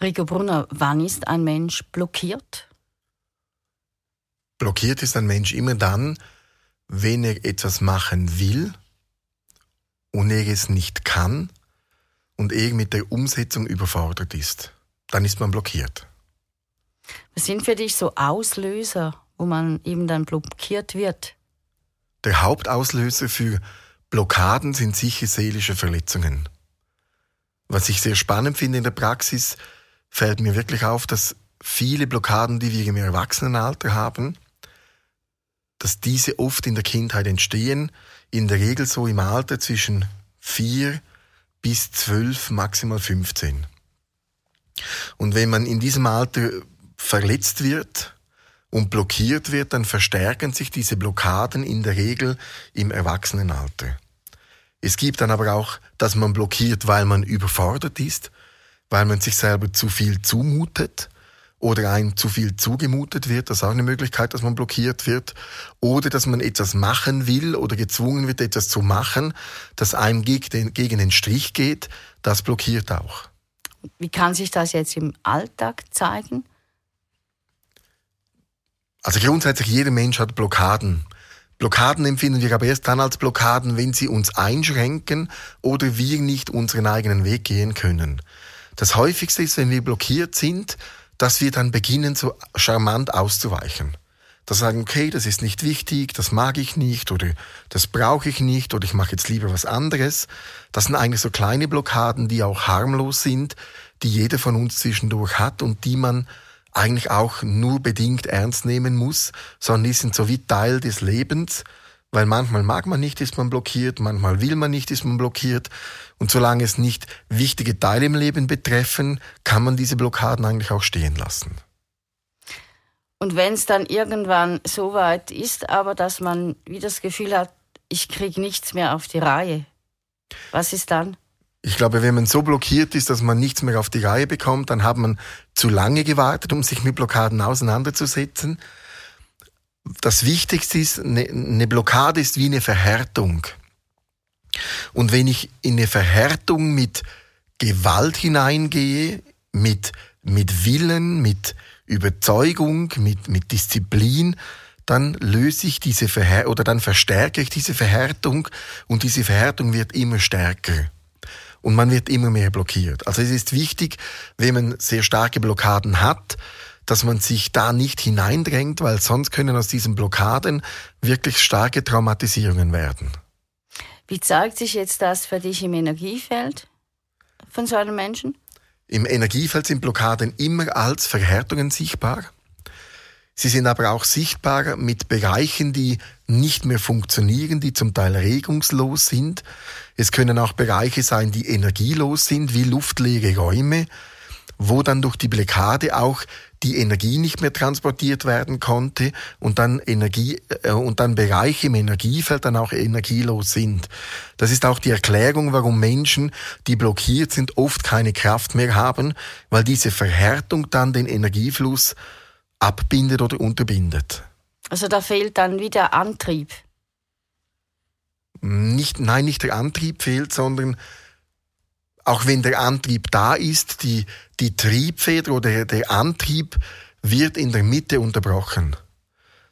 Rico Brunner, wann ist ein Mensch blockiert? Blockiert ist ein Mensch immer dann, wenn er etwas machen will und er es nicht kann und er mit der Umsetzung überfordert ist. Dann ist man blockiert. Was sind für dich so Auslöser, wo man eben dann blockiert wird? Der Hauptauslöser für Blockaden sind sicher seelische Verletzungen. Was ich sehr spannend finde in der Praxis, fällt mir wirklich auf, dass viele Blockaden, die wir im Erwachsenenalter haben, dass diese oft in der Kindheit entstehen, in der Regel so im Alter zwischen vier bis zwölf, maximal 15. Und wenn man in diesem Alter verletzt wird und blockiert wird, dann verstärken sich diese Blockaden in der Regel im Erwachsenenalter. Es gibt dann aber auch, dass man blockiert, weil man überfordert ist, weil man sich selber zu viel zumutet oder einem zu viel zugemutet wird. Das ist auch eine Möglichkeit, dass man blockiert wird. Oder dass man etwas machen will oder gezwungen wird, etwas zu machen, das einem gegen den, gegen den Strich geht. Das blockiert auch. Wie kann sich das jetzt im Alltag zeigen? Also grundsätzlich jeder Mensch hat Blockaden. Blockaden empfinden wir aber erst dann als Blockaden, wenn sie uns einschränken oder wir nicht unseren eigenen Weg gehen können. Das häufigste ist, wenn wir blockiert sind, dass wir dann beginnen, so charmant auszuweichen. Da sagen, okay, das ist nicht wichtig, das mag ich nicht oder das brauche ich nicht oder ich mache jetzt lieber was anderes. Das sind eigentlich so kleine Blockaden, die auch harmlos sind, die jeder von uns zwischendurch hat und die man eigentlich auch nur bedingt ernst nehmen muss, sondern die sind so wie Teil des Lebens weil manchmal mag man nicht, ist man blockiert, manchmal will man nicht, ist man blockiert. Und solange es nicht wichtige Teile im Leben betreffen, kann man diese Blockaden eigentlich auch stehen lassen. Und wenn es dann irgendwann so weit ist, aber dass man wie das Gefühl hat, ich kriege nichts mehr auf die Reihe, was ist dann? Ich glaube, wenn man so blockiert ist, dass man nichts mehr auf die Reihe bekommt, dann hat man zu lange gewartet, um sich mit Blockaden auseinanderzusetzen das Wichtigste ist, eine, eine Blockade ist wie eine Verhärtung. Und wenn ich in eine Verhärtung mit Gewalt hineingehe, mit, mit Willen, mit Überzeugung, mit, mit Disziplin, dann löse ich diese Verhärtung oder dann verstärke ich diese Verhärtung und diese Verhärtung wird immer stärker. Und man wird immer mehr blockiert. Also es ist wichtig, wenn man sehr starke Blockaden hat, dass man sich da nicht hineindrängt, weil sonst können aus diesen Blockaden wirklich starke Traumatisierungen werden. Wie zeigt sich jetzt das für dich im Energiefeld von so einem Menschen? Im Energiefeld sind Blockaden immer als Verhärtungen sichtbar. Sie sind aber auch sichtbar mit Bereichen, die nicht mehr funktionieren, die zum Teil regungslos sind. Es können auch Bereiche sein, die energielos sind, wie luftleere Räume, wo dann durch die Blockade auch die Energie nicht mehr transportiert werden konnte und dann Energie äh, und dann Bereiche im Energiefeld dann auch energielos sind. Das ist auch die Erklärung, warum Menschen, die blockiert sind, oft keine Kraft mehr haben, weil diese Verhärtung dann den Energiefluss abbindet oder unterbindet. Also da fehlt dann wieder Antrieb. Nicht, nein, nicht der Antrieb fehlt, sondern auch wenn der Antrieb da ist, die, die Triebfeder oder der Antrieb wird in der Mitte unterbrochen.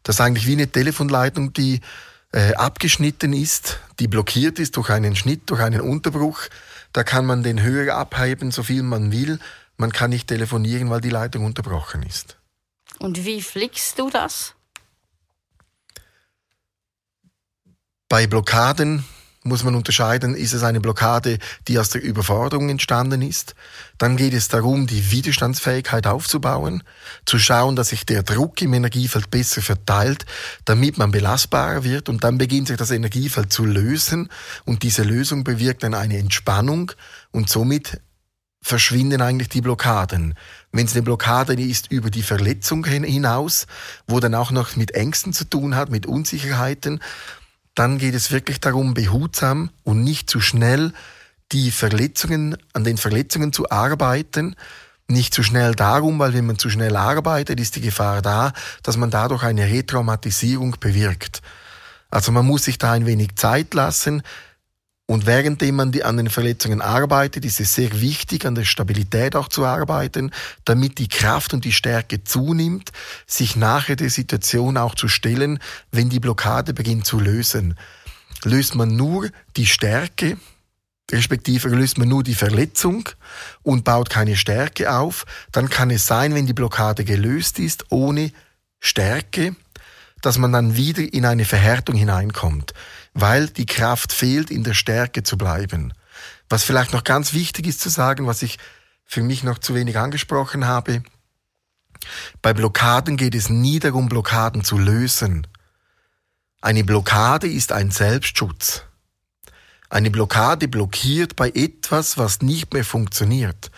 Das ist eigentlich wie eine Telefonleitung, die äh, abgeschnitten ist, die blockiert ist durch einen Schnitt, durch einen Unterbruch. Da kann man den Hörer abheben, so viel man will. Man kann nicht telefonieren, weil die Leitung unterbrochen ist. Und wie flickst du das? Bei Blockaden muss man unterscheiden, ist es eine Blockade, die aus der Überforderung entstanden ist. Dann geht es darum, die Widerstandsfähigkeit aufzubauen, zu schauen, dass sich der Druck im Energiefeld besser verteilt, damit man belastbarer wird und dann beginnt sich das Energiefeld zu lösen und diese Lösung bewirkt dann eine Entspannung und somit verschwinden eigentlich die Blockaden. Wenn es eine Blockade ist über die Verletzung hinaus, wo dann auch noch mit Ängsten zu tun hat, mit Unsicherheiten, dann geht es wirklich darum, behutsam und nicht zu schnell die Verletzungen, an den Verletzungen zu arbeiten. Nicht zu schnell darum, weil wenn man zu schnell arbeitet, ist die Gefahr da, dass man dadurch eine Retraumatisierung bewirkt. Also man muss sich da ein wenig Zeit lassen, Und währenddem man an den Verletzungen arbeitet, ist es sehr wichtig, an der Stabilität auch zu arbeiten, damit die Kraft und die Stärke zunimmt, sich nachher der Situation auch zu stellen, wenn die Blockade beginnt zu lösen. Löst man nur die Stärke, respektive löst man nur die Verletzung und baut keine Stärke auf, dann kann es sein, wenn die Blockade gelöst ist, ohne Stärke, dass man dann wieder in eine Verhärtung hineinkommt weil die Kraft fehlt, in der Stärke zu bleiben. Was vielleicht noch ganz wichtig ist zu sagen, was ich für mich noch zu wenig angesprochen habe, bei Blockaden geht es nie darum, Blockaden zu lösen. Eine Blockade ist ein Selbstschutz. Eine Blockade blockiert bei etwas, was nicht mehr funktioniert.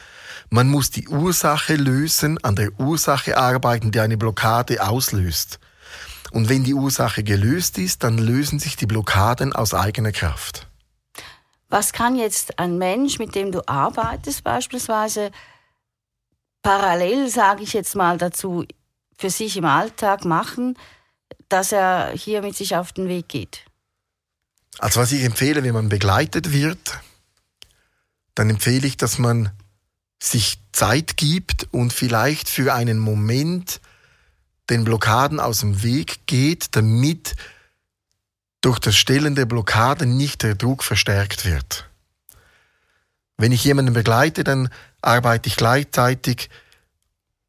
Man muss die Ursache lösen, an der Ursache arbeiten, die eine Blockade auslöst. Und wenn die Ursache gelöst ist, dann lösen sich die Blockaden aus eigener Kraft. Was kann jetzt ein Mensch, mit dem du arbeitest, beispielsweise parallel, sage ich jetzt mal dazu, für sich im Alltag machen, dass er hier mit sich auf den Weg geht? Also was ich empfehle, wenn man begleitet wird, dann empfehle ich, dass man sich Zeit gibt und vielleicht für einen Moment den Blockaden aus dem Weg geht, damit durch das Stellen der Blockaden nicht der Druck verstärkt wird. Wenn ich jemanden begleite, dann arbeite ich gleichzeitig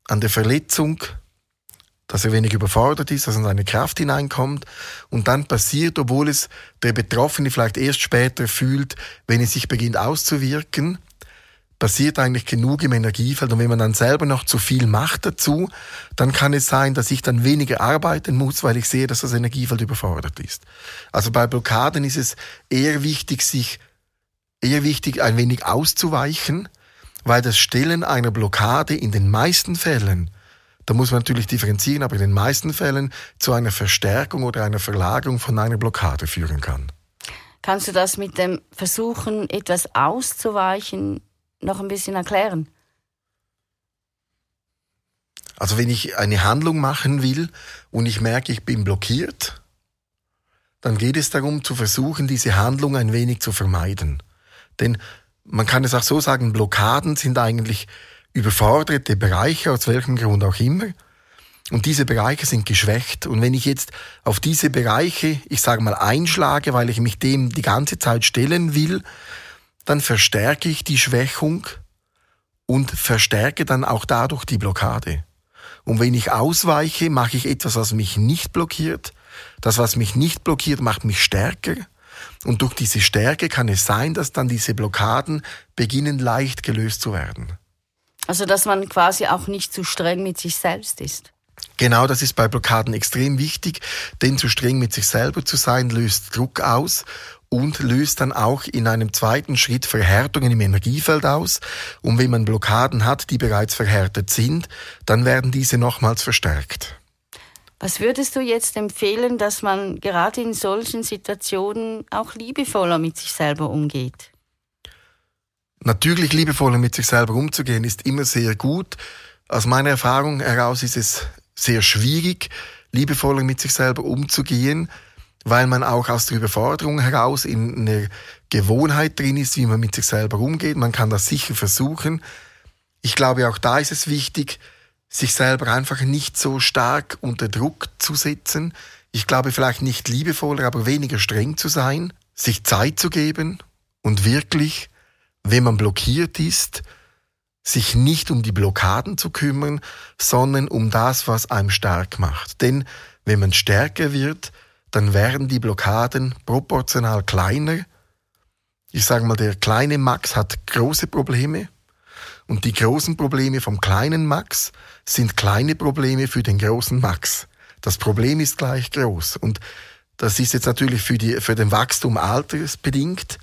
an der Verletzung, dass er wenig überfordert ist, dass er in seine Kraft hineinkommt und dann passiert, obwohl es der Betroffene vielleicht erst später fühlt, wenn es sich beginnt auszuwirken, passiert eigentlich genug im Energiefeld und wenn man dann selber noch zu viel macht dazu, dann kann es sein, dass ich dann weniger arbeiten muss, weil ich sehe, dass das Energiefeld überfordert ist. Also bei Blockaden ist es eher wichtig, sich eher wichtig, ein wenig auszuweichen, weil das Stellen einer Blockade in den meisten Fällen da muss man natürlich differenzieren, aber in den meisten Fällen zu einer Verstärkung oder einer Verlagerung von einer Blockade führen kann. Kannst du das mit dem Versuchen, etwas auszuweichen, noch ein bisschen erklären? Also wenn ich eine Handlung machen will und ich merke, ich bin blockiert, dann geht es darum zu versuchen, diese Handlung ein wenig zu vermeiden. Denn man kann es auch so sagen, Blockaden sind eigentlich überforderte Bereiche, aus welchem Grund auch immer. Und diese Bereiche sind geschwächt. Und wenn ich jetzt auf diese Bereiche, ich sage mal, einschlage, weil ich mich dem die ganze Zeit stellen will, dann verstärke ich die Schwächung und verstärke dann auch dadurch die Blockade. Und wenn ich ausweiche, mache ich etwas, was mich nicht blockiert. Das, was mich nicht blockiert, macht mich stärker. Und durch diese Stärke kann es sein, dass dann diese Blockaden beginnen leicht gelöst zu werden. Also, dass man quasi auch nicht zu streng mit sich selbst ist. Genau, das ist bei Blockaden extrem wichtig, denn zu streng mit sich selber zu sein, löst Druck aus und löst dann auch in einem zweiten Schritt Verhärtungen im Energiefeld aus. Und wenn man Blockaden hat, die bereits verhärtet sind, dann werden diese nochmals verstärkt. Was würdest du jetzt empfehlen, dass man gerade in solchen Situationen auch liebevoller mit sich selber umgeht? Natürlich liebevoller mit sich selber umzugehen ist immer sehr gut. Aus meiner Erfahrung heraus ist es sehr schwierig, liebevoller mit sich selber umzugehen weil man auch aus der Überforderung heraus in einer Gewohnheit drin ist, wie man mit sich selber umgeht. Man kann das sicher versuchen. Ich glaube, auch da ist es wichtig, sich selber einfach nicht so stark unter Druck zu setzen. Ich glaube, vielleicht nicht liebevoller, aber weniger streng zu sein, sich Zeit zu geben und wirklich, wenn man blockiert ist, sich nicht um die Blockaden zu kümmern, sondern um das, was einem stark macht. Denn wenn man stärker wird, dann werden die Blockaden proportional kleiner. Ich sage mal, der kleine Max hat große Probleme und die großen Probleme vom kleinen Max sind kleine Probleme für den großen Max. Das Problem ist gleich groß und das ist jetzt natürlich für, die, für den Wachstum altersbedingt,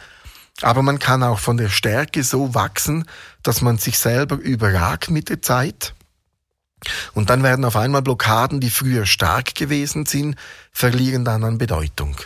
aber man kann auch von der Stärke so wachsen, dass man sich selber überragt mit der Zeit und dann werden auf einmal Blockaden, die früher stark gewesen sind, verlieren dann an Bedeutung.